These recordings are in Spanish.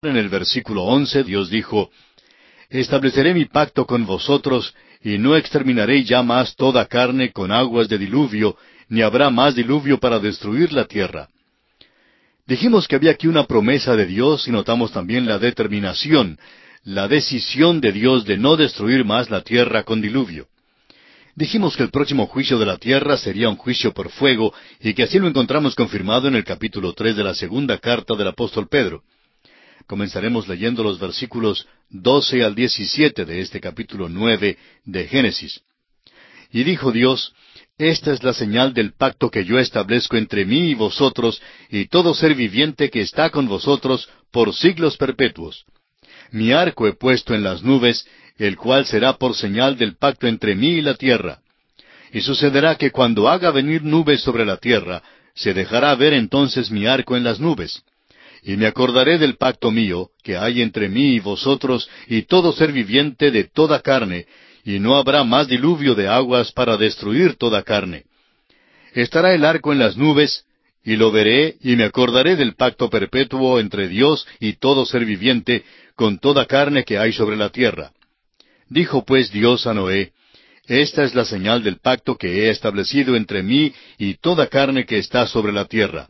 En el versículo once Dios dijo, Estableceré mi pacto con vosotros, y no exterminaré ya más toda carne con aguas de diluvio, ni habrá más diluvio para destruir la tierra. Dijimos que había aquí una promesa de Dios y notamos también la determinación, la decisión de Dios de no destruir más la tierra con diluvio. Dijimos que el próximo juicio de la tierra sería un juicio por fuego y que así lo encontramos confirmado en el capítulo tres de la segunda carta del apóstol Pedro. Comenzaremos leyendo los versículos doce al diecisiete de este capítulo nueve de Génesis. Y dijo Dios, esta es la señal del pacto que yo establezco entre mí y vosotros y todo ser viviente que está con vosotros por siglos perpetuos. Mi arco he puesto en las nubes, el cual será por señal del pacto entre mí y la tierra. Y sucederá que cuando haga venir nubes sobre la tierra, se dejará ver entonces mi arco en las nubes. Y me acordaré del pacto mío que hay entre mí y vosotros y todo ser viviente de toda carne, y no habrá más diluvio de aguas para destruir toda carne. Estará el arco en las nubes, y lo veré, y me acordaré del pacto perpetuo entre Dios y todo ser viviente, con toda carne que hay sobre la tierra. Dijo pues Dios a Noé, Esta es la señal del pacto que he establecido entre mí y toda carne que está sobre la tierra.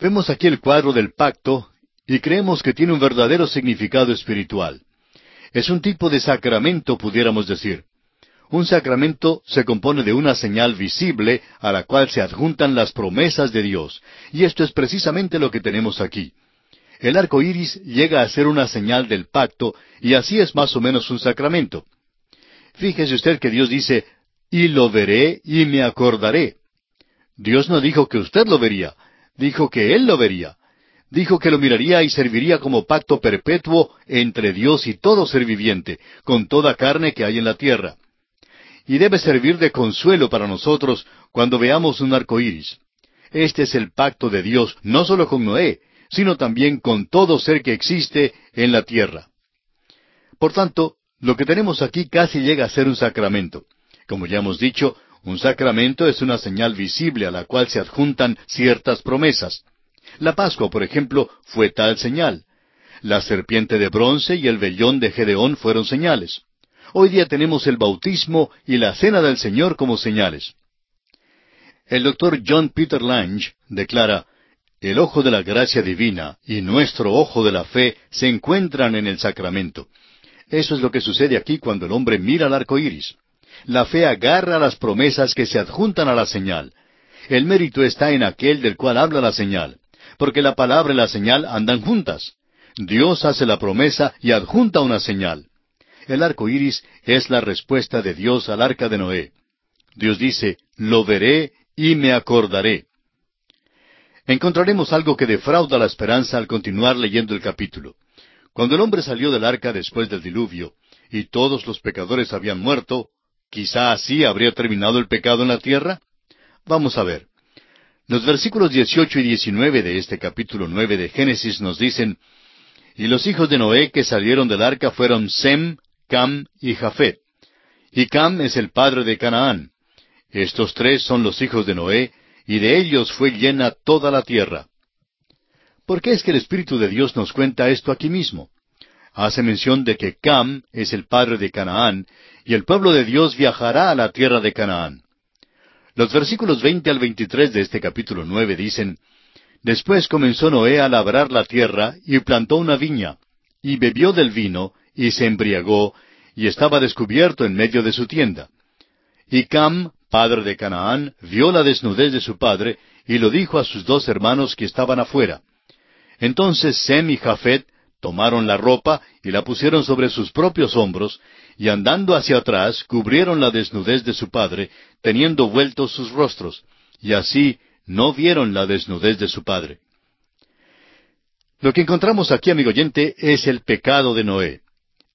Vemos aquí el cuadro del pacto, y creemos que tiene un verdadero significado espiritual. Es un tipo de sacramento, pudiéramos decir. Un sacramento se compone de una señal visible a la cual se adjuntan las promesas de Dios, y esto es precisamente lo que tenemos aquí. El arco iris llega a ser una señal del pacto, y así es más o menos un sacramento. Fíjese usted que Dios dice, y lo veré y me acordaré. Dios no dijo que usted lo vería, dijo que Él lo vería dijo que lo miraría y serviría como pacto perpetuo entre Dios y todo ser viviente, con toda carne que hay en la tierra. Y debe servir de consuelo para nosotros cuando veamos un arco iris. Este es el pacto de Dios, no solo con Noé, sino también con todo ser que existe en la tierra. Por tanto, lo que tenemos aquí casi llega a ser un sacramento. Como ya hemos dicho, un sacramento es una señal visible a la cual se adjuntan ciertas promesas. La Pascua, por ejemplo, fue tal señal. La serpiente de bronce y el vellón de Gedeón fueron señales. Hoy día tenemos el bautismo y la cena del Señor como señales. El doctor John Peter Lange declara, el ojo de la gracia divina y nuestro ojo de la fe se encuentran en el sacramento. Eso es lo que sucede aquí cuando el hombre mira al arco iris. La fe agarra las promesas que se adjuntan a la señal. El mérito está en aquel del cual habla la señal porque la palabra y la señal andan juntas. Dios hace la promesa y adjunta una señal. El arco iris es la respuesta de Dios al arca de Noé. Dios dice, lo veré y me acordaré. Encontraremos algo que defrauda la esperanza al continuar leyendo el capítulo. Cuando el hombre salió del arca después del diluvio, y todos los pecadores habían muerto, quizá así habría terminado el pecado en la tierra. Vamos a ver. Los versículos 18 y 19 de este capítulo 9 de Génesis nos dicen, Y los hijos de Noé que salieron del arca fueron Sem, Cam y Jafet. Y Cam es el padre de Canaán. Estos tres son los hijos de Noé, y de ellos fue llena toda la tierra. ¿Por qué es que el Espíritu de Dios nos cuenta esto aquí mismo? Hace mención de que Cam es el padre de Canaán, y el pueblo de Dios viajará a la tierra de Canaán. Los versículos veinte al veintitrés de este capítulo nueve dicen, Después comenzó Noé a labrar la tierra y plantó una viña, y bebió del vino, y se embriagó, y estaba descubierto en medio de su tienda. Y Cam, padre de Canaán, vio la desnudez de su padre, y lo dijo a sus dos hermanos que estaban afuera. Entonces Sem y Jafet tomaron la ropa y la pusieron sobre sus propios hombros, y andando hacia atrás cubrieron la desnudez de su padre, teniendo vueltos sus rostros, y así no vieron la desnudez de su padre. Lo que encontramos aquí, amigo oyente, es el pecado de Noé.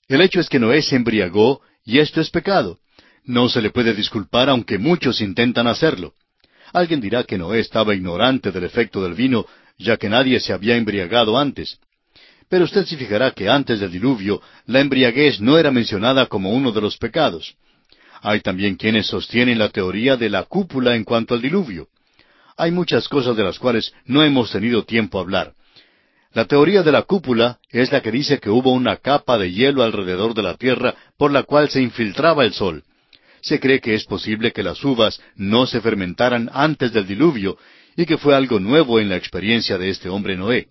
El hecho es que Noé se embriagó, y esto es pecado. No se le puede disculpar aunque muchos intentan hacerlo. Alguien dirá que Noé estaba ignorante del efecto del vino, ya que nadie se había embriagado antes. Pero usted se fijará que antes del diluvio la embriaguez no era mencionada como uno de los pecados. Hay también quienes sostienen la teoría de la cúpula en cuanto al diluvio. Hay muchas cosas de las cuales no hemos tenido tiempo a hablar. La teoría de la cúpula es la que dice que hubo una capa de hielo alrededor de la Tierra por la cual se infiltraba el sol. Se cree que es posible que las uvas no se fermentaran antes del diluvio y que fue algo nuevo en la experiencia de este hombre Noé.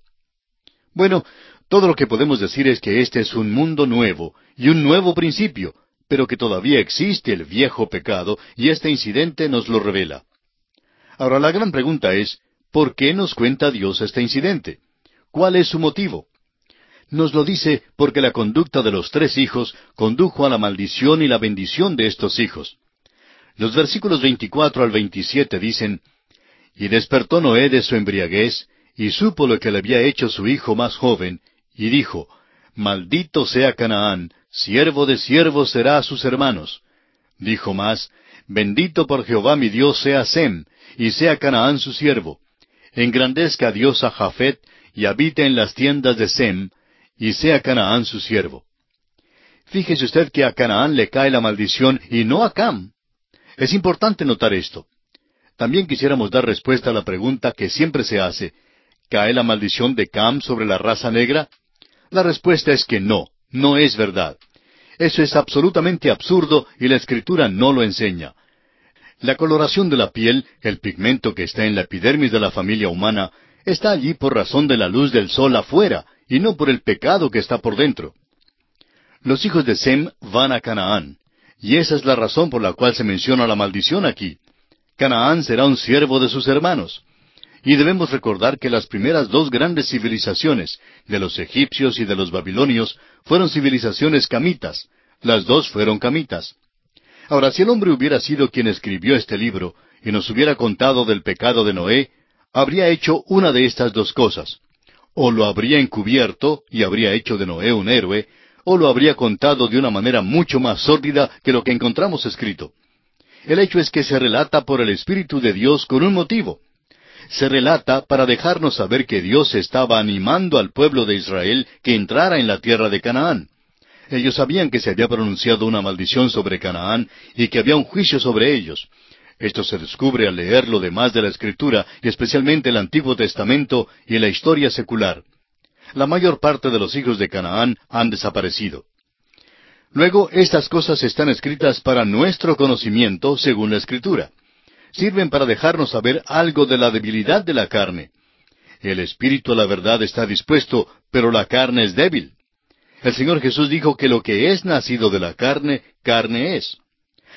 Bueno, todo lo que podemos decir es que este es un mundo nuevo y un nuevo principio, pero que todavía existe el viejo pecado y este incidente nos lo revela. Ahora la gran pregunta es, ¿por qué nos cuenta Dios este incidente? ¿Cuál es su motivo? Nos lo dice porque la conducta de los tres hijos condujo a la maldición y la bendición de estos hijos. Los versículos 24 al 27 dicen, Y despertó Noé de su embriaguez, y supo lo que le había hecho su hijo más joven, y dijo, Maldito sea Canaán, siervo de siervos será a sus hermanos. Dijo más, Bendito por Jehová mi Dios sea Sem, y sea Canaán su siervo. Engrandezca Dios a Jafet, y habite en las tiendas de Sem, y sea Canaán su siervo. Fíjese usted que a Canaán le cae la maldición y no a Cam. Es importante notar esto. También quisiéramos dar respuesta a la pregunta que siempre se hace, ¿cae la maldición de Cam sobre la raza negra? La respuesta es que no, no es verdad. Eso es absolutamente absurdo y la escritura no lo enseña. La coloración de la piel, el pigmento que está en la epidermis de la familia humana, está allí por razón de la luz del sol afuera y no por el pecado que está por dentro. Los hijos de Sem van a Canaán, y esa es la razón por la cual se menciona la maldición aquí. Canaán será un siervo de sus hermanos. Y debemos recordar que las primeras dos grandes civilizaciones, de los egipcios y de los babilonios, fueron civilizaciones camitas. Las dos fueron camitas. Ahora, si el hombre hubiera sido quien escribió este libro y nos hubiera contado del pecado de Noé, habría hecho una de estas dos cosas. O lo habría encubierto y habría hecho de Noé un héroe, o lo habría contado de una manera mucho más sórdida que lo que encontramos escrito. El hecho es que se relata por el Espíritu de Dios con un motivo. Se relata para dejarnos saber que Dios estaba animando al pueblo de Israel que entrara en la tierra de Canaán. Ellos sabían que se había pronunciado una maldición sobre Canaán y que había un juicio sobre ellos. Esto se descubre al leer lo demás de la Escritura, y especialmente el Antiguo Testamento y la historia secular. La mayor parte de los hijos de Canaán han desaparecido. Luego, estas cosas están escritas para nuestro conocimiento según la Escritura. Sirven para dejarnos saber algo de la debilidad de la carne. El espíritu a la verdad está dispuesto, pero la carne es débil. El Señor Jesús dijo que lo que es nacido de la carne, carne es.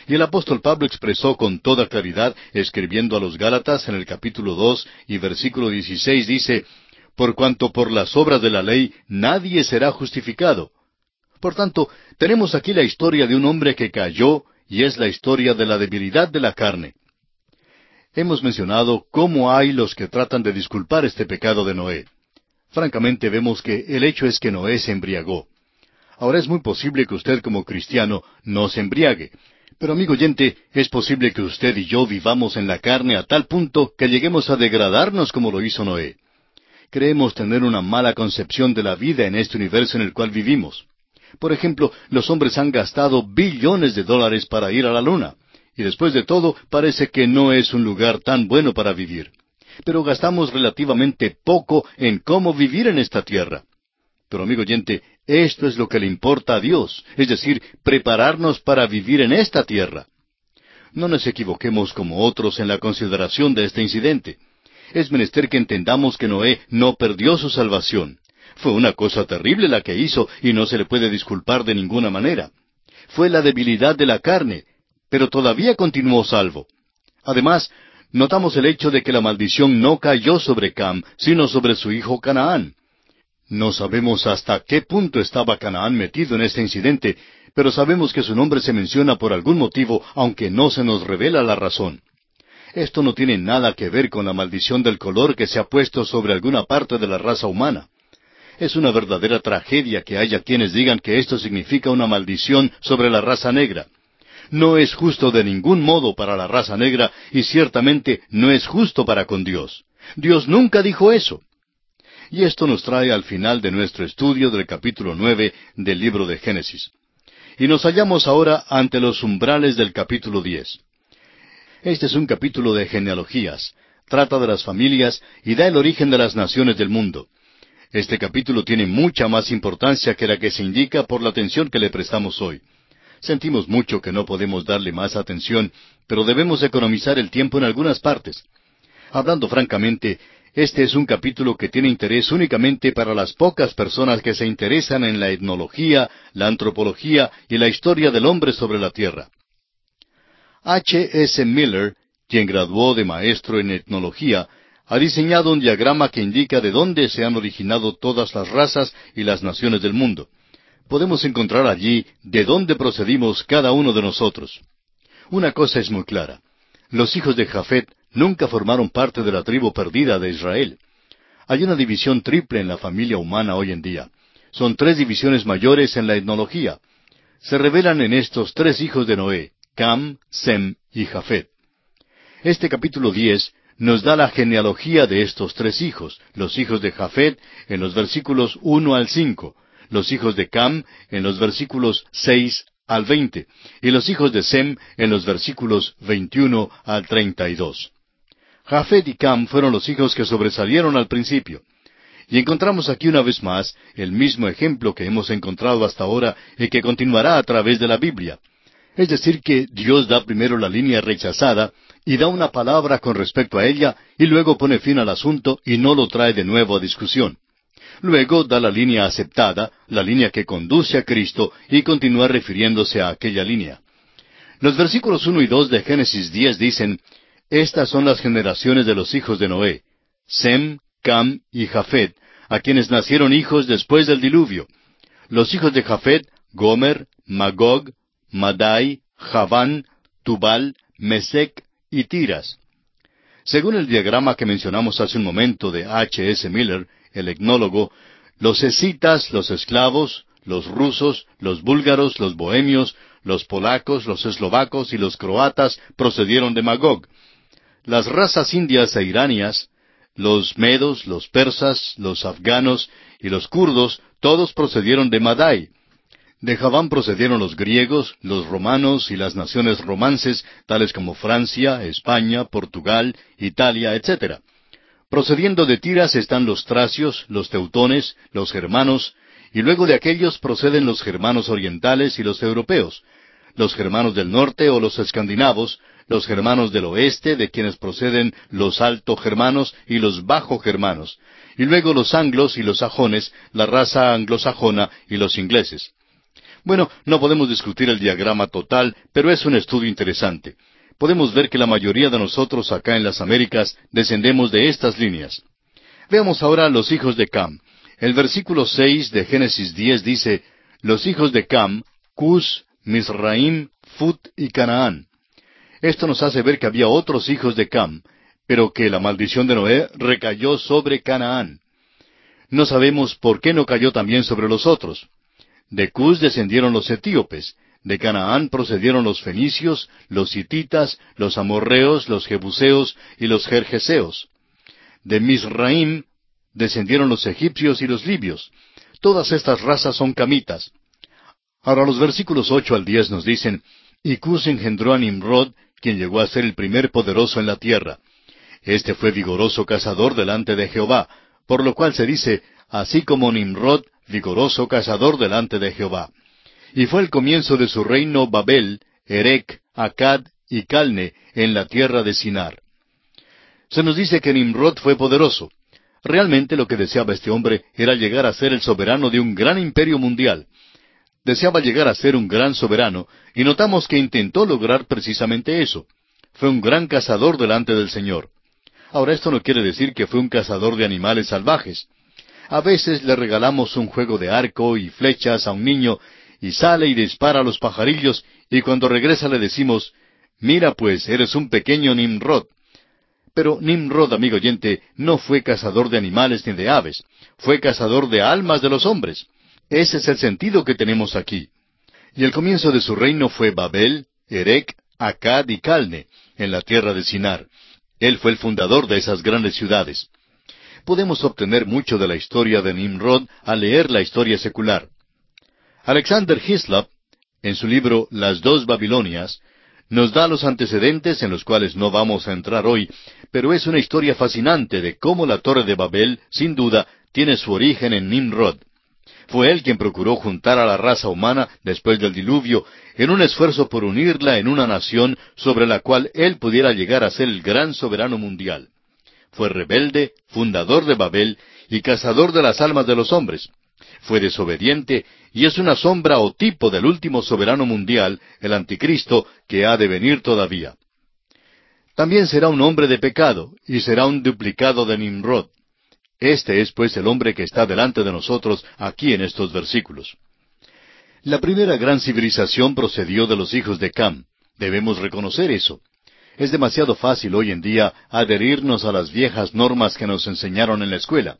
Y el apóstol Pablo expresó con toda claridad, escribiendo a los Gálatas en el capítulo dos y versículo dieciséis, dice, Por cuanto por las obras de la ley nadie será justificado. Por tanto, tenemos aquí la historia de un hombre que cayó, y es la historia de la debilidad de la carne. Hemos mencionado cómo hay los que tratan de disculpar este pecado de Noé. Francamente vemos que el hecho es que Noé se embriagó. Ahora es muy posible que usted como cristiano no se embriague, pero amigo oyente, es posible que usted y yo vivamos en la carne a tal punto que lleguemos a degradarnos como lo hizo Noé. Creemos tener una mala concepción de la vida en este universo en el cual vivimos. Por ejemplo, los hombres han gastado billones de dólares para ir a la luna, y después de todo parece que no es un lugar tan bueno para vivir. Pero gastamos relativamente poco en cómo vivir en esta tierra. Pero amigo oyente, esto es lo que le importa a Dios, es decir, prepararnos para vivir en esta tierra. No nos equivoquemos como otros en la consideración de este incidente. Es menester que entendamos que Noé no perdió su salvación. Fue una cosa terrible la que hizo y no se le puede disculpar de ninguna manera. Fue la debilidad de la carne, pero todavía continuó salvo. Además, notamos el hecho de que la maldición no cayó sobre Cam, sino sobre su hijo Canaán. No sabemos hasta qué punto estaba Canaán metido en este incidente, pero sabemos que su nombre se menciona por algún motivo, aunque no se nos revela la razón. Esto no tiene nada que ver con la maldición del color que se ha puesto sobre alguna parte de la raza humana. Es una verdadera tragedia que haya quienes digan que esto significa una maldición sobre la raza negra. No es justo de ningún modo para la raza negra y ciertamente no es justo para con Dios. Dios nunca dijo eso. Y esto nos trae al final de nuestro estudio del capítulo nueve del libro de Génesis. Y nos hallamos ahora ante los umbrales del capítulo diez. Este es un capítulo de genealogías, trata de las familias y da el origen de las naciones del mundo. Este capítulo tiene mucha más importancia que la que se indica por la atención que le prestamos hoy. Sentimos mucho que no podemos darle más atención, pero debemos economizar el tiempo en algunas partes. Hablando francamente, este es un capítulo que tiene interés únicamente para las pocas personas que se interesan en la etnología, la antropología y la historia del hombre sobre la tierra. H. S. Miller, quien graduó de maestro en etnología, ha diseñado un diagrama que indica de dónde se han originado todas las razas y las naciones del mundo podemos encontrar allí de dónde procedimos cada uno de nosotros. Una cosa es muy clara. Los hijos de Jafet nunca formaron parte de la tribu perdida de Israel. Hay una división triple en la familia humana hoy en día. Son tres divisiones mayores en la etnología. Se revelan en estos tres hijos de Noé, Cam, Sem y Jafet. Este capítulo diez nos da la genealogía de estos tres hijos, los hijos de Jafet, en los versículos uno al cinco, los hijos de Cam en los versículos seis al veinte, y los hijos de Sem en los versículos veintiuno al treinta y dos. Jafet y Cam fueron los hijos que sobresalieron al principio. Y encontramos aquí una vez más el mismo ejemplo que hemos encontrado hasta ahora y que continuará a través de la Biblia. Es decir, que Dios da primero la línea rechazada y da una palabra con respecto a ella y luego pone fin al asunto y no lo trae de nuevo a discusión. Luego da la línea aceptada, la línea que conduce a Cristo, y continúa refiriéndose a aquella línea. Los versículos uno y dos de Génesis diez dicen, Estas son las generaciones de los hijos de Noé, Sem, Cam y Jafet, a quienes nacieron hijos después del diluvio. Los hijos de Jafet, Gomer, Magog, Madai, Javán, Tubal, Mesec y Tiras. Según el diagrama que mencionamos hace un momento de H. S. Miller, el etnólogo, los escitas, los esclavos, los rusos, los búlgaros, los bohemios, los polacos, los eslovacos y los croatas procedieron de Magog. Las razas indias e iranias, los medos, los persas, los afganos y los kurdos, todos procedieron de Madai. De Javán procedieron los griegos, los romanos y las naciones romances, tales como Francia, España, Portugal, Italia, etc. Procediendo de Tiras están los tracios, los teutones, los germanos, y luego de aquellos proceden los germanos orientales y los europeos, los germanos del norte o los escandinavos, los germanos del oeste, de quienes proceden los alto germanos y los bajo germanos, y luego los anglos y los sajones, la raza anglosajona y los ingleses. Bueno, no podemos discutir el diagrama total, pero es un estudio interesante podemos ver que la mayoría de nosotros acá en las Américas descendemos de estas líneas. Veamos ahora los hijos de Cam. El versículo seis de Génesis diez dice, los hijos de Cam, Cus, Misraim, Fut y Canaán. Esto nos hace ver que había otros hijos de Cam, pero que la maldición de Noé recayó sobre Canaán. No sabemos por qué no cayó también sobre los otros. De Cus descendieron los etíopes, de Canaán procedieron los fenicios, los hititas, los amorreos, los jebuseos y los jerjeseos. De Misraim descendieron los egipcios y los libios. Todas estas razas son camitas. Ahora los versículos ocho al diez nos dicen, y Cus engendró a Nimrod, quien llegó a ser el primer poderoso en la tierra. Este fue vigoroso cazador delante de Jehová, por lo cual se dice, así como Nimrod, vigoroso cazador delante de Jehová y fue el comienzo de su reino Babel, Erec, Acad y Calne en la tierra de Sinar. Se nos dice que Nimrod fue poderoso. Realmente lo que deseaba este hombre era llegar a ser el soberano de un gran imperio mundial. Deseaba llegar a ser un gran soberano, y notamos que intentó lograr precisamente eso. Fue un gran cazador delante del Señor. Ahora esto no quiere decir que fue un cazador de animales salvajes. A veces le regalamos un juego de arco y flechas a un niño y sale y dispara a los pajarillos, y cuando regresa le decimos, mira pues, eres un pequeño Nimrod. Pero Nimrod, amigo oyente, no fue cazador de animales ni de aves, fue cazador de almas de los hombres. Ese es el sentido que tenemos aquí. Y el comienzo de su reino fue Babel, Erec, Acad y Calne, en la tierra de Sinar. Él fue el fundador de esas grandes ciudades. Podemos obtener mucho de la historia de Nimrod al leer la historia secular. Alexander Hislop, en su libro Las dos Babilonias, nos da los antecedentes en los cuales no vamos a entrar hoy, pero es una historia fascinante de cómo la Torre de Babel, sin duda, tiene su origen en Nimrod. Fue él quien procuró juntar a la raza humana después del diluvio en un esfuerzo por unirla en una nación sobre la cual él pudiera llegar a ser el gran soberano mundial. Fue rebelde, fundador de Babel y cazador de las almas de los hombres. Fue desobediente y es una sombra o tipo del último soberano mundial, el anticristo, que ha de venir todavía. También será un hombre de pecado y será un duplicado de Nimrod. Este es pues el hombre que está delante de nosotros aquí en estos versículos. La primera gran civilización procedió de los hijos de Cam. Debemos reconocer eso. Es demasiado fácil hoy en día adherirnos a las viejas normas que nos enseñaron en la escuela.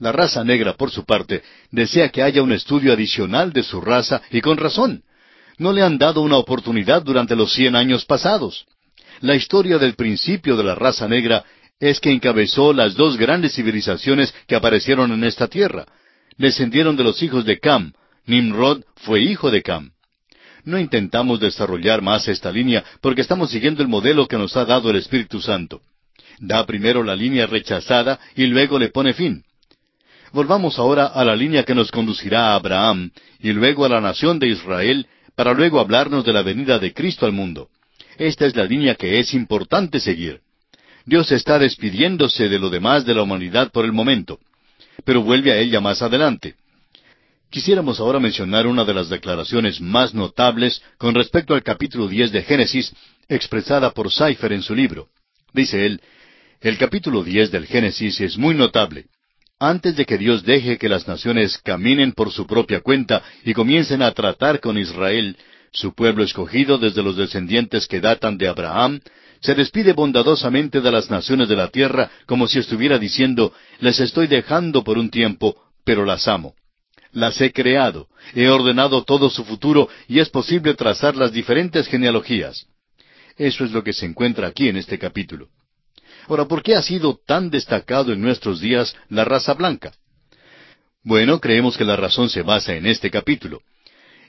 La raza negra, por su parte, desea que haya un estudio adicional de su raza y con razón. No le han dado una oportunidad durante los cien años pasados. La historia del principio de la raza negra es que encabezó las dos grandes civilizaciones que aparecieron en esta tierra. Descendieron de los hijos de Cam. Nimrod fue hijo de Cam. No intentamos desarrollar más esta línea porque estamos siguiendo el modelo que nos ha dado el Espíritu Santo. Da primero la línea rechazada y luego le pone fin. Volvamos ahora a la línea que nos conducirá a Abraham y luego a la nación de Israel para luego hablarnos de la venida de Cristo al mundo. Esta es la línea que es importante seguir. Dios está despidiéndose de lo demás de la humanidad por el momento, pero vuelve a ella más adelante. Quisiéramos ahora mencionar una de las declaraciones más notables con respecto al capítulo diez de Génesis, expresada por Cypher en su libro. Dice él, el capítulo diez del Génesis es muy notable. Antes de que Dios deje que las naciones caminen por su propia cuenta y comiencen a tratar con Israel, su pueblo escogido desde los descendientes que datan de Abraham, se despide bondadosamente de las naciones de la tierra como si estuviera diciendo, les estoy dejando por un tiempo, pero las amo. Las he creado, he ordenado todo su futuro y es posible trazar las diferentes genealogías. Eso es lo que se encuentra aquí en este capítulo. Ahora, ¿por qué ha sido tan destacado en nuestros días la raza blanca? Bueno, creemos que la razón se basa en este capítulo.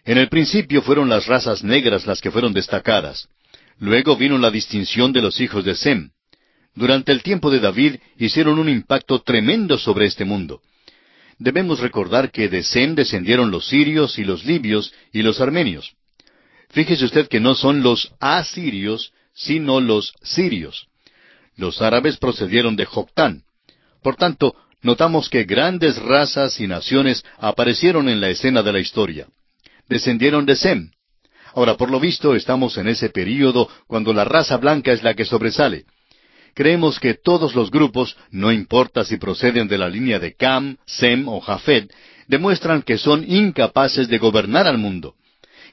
En el principio fueron las razas negras las que fueron destacadas. Luego vino la distinción de los hijos de Sem. Durante el tiempo de David hicieron un impacto tremendo sobre este mundo. Debemos recordar que de Sem descendieron los sirios y los libios y los armenios. Fíjese usted que no son los asirios, sino los sirios. Los árabes procedieron de Joctán. Por tanto, notamos que grandes razas y naciones aparecieron en la escena de la historia. Descendieron de Sem. Ahora, por lo visto, estamos en ese período cuando la raza blanca es la que sobresale. Creemos que todos los grupos, no importa si proceden de la línea de Cam, Sem o Jafet, demuestran que son incapaces de gobernar al mundo.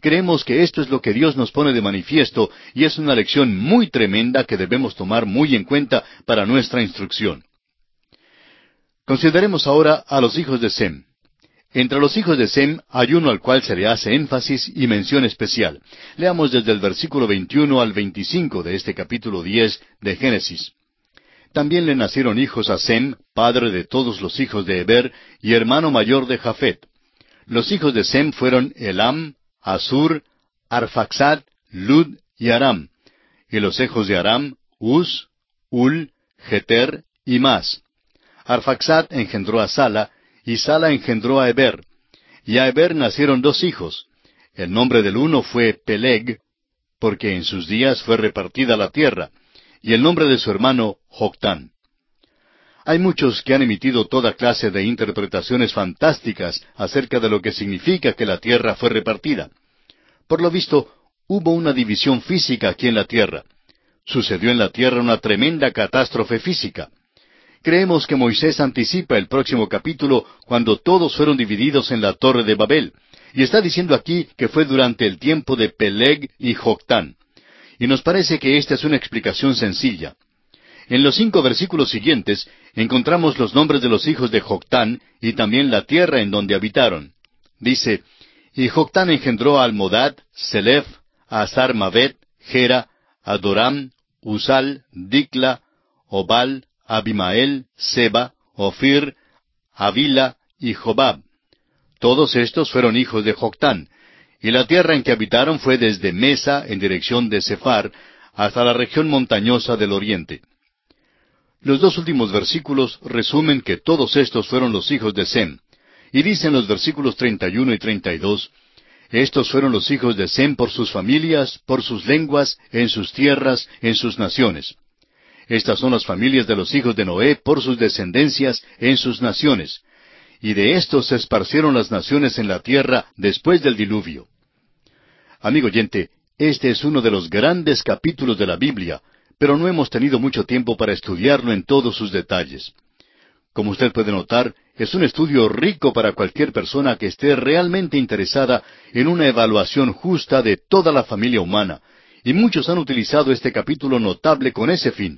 Creemos que esto es lo que Dios nos pone de manifiesto y es una lección muy tremenda que debemos tomar muy en cuenta para nuestra instrucción. Consideremos ahora a los hijos de Sem. Entre los hijos de Sem hay uno al cual se le hace énfasis y mención especial. Leamos desde el versículo 21 al 25 de este capítulo 10 de Génesis. También le nacieron hijos a Sem, padre de todos los hijos de Eber y hermano mayor de Jafet. Los hijos de Sem fueron Elam, Asur, Arfaxad, Lud y Aram. Y los hijos de Aram, Uz, Ul, Geter y Mas. Arfaxad engendró a Sala, y Sala engendró a Eber. Y a Eber nacieron dos hijos. El nombre del uno fue Peleg, porque en sus días fue repartida la tierra, y el nombre de su hermano Joctán. Hay muchos que han emitido toda clase de interpretaciones fantásticas acerca de lo que significa que la tierra fue repartida. Por lo visto, hubo una división física aquí en la tierra. Sucedió en la tierra una tremenda catástrofe física. Creemos que Moisés anticipa el próximo capítulo cuando todos fueron divididos en la torre de Babel. Y está diciendo aquí que fue durante el tiempo de Peleg y Joctán. Y nos parece que esta es una explicación sencilla. En los cinco versículos siguientes encontramos los nombres de los hijos de Joctán y también la tierra en donde habitaron. Dice, y Joctán engendró a Almodad, Selef, Azar Mavet, Gera, Adoram, Usal, Dikla, Obal, Abimael, Seba, Ofir, Avila y Jobab. Todos estos fueron hijos de Joctán, y la tierra en que habitaron fue desde Mesa en dirección de Sefar hasta la región montañosa del oriente. Los dos últimos versículos resumen que todos estos fueron los hijos de Sem. Y dicen los versículos 31 y 32, Estos fueron los hijos de Sem por sus familias, por sus lenguas, en sus tierras, en sus naciones. Estas son las familias de los hijos de Noé por sus descendencias en sus naciones. Y de estos se esparcieron las naciones en la tierra después del diluvio. Amigo oyente, este es uno de los grandes capítulos de la Biblia, pero no hemos tenido mucho tiempo para estudiarlo en todos sus detalles. Como usted puede notar, es un estudio rico para cualquier persona que esté realmente interesada en una evaluación justa de toda la familia humana, y muchos han utilizado este capítulo notable con ese fin.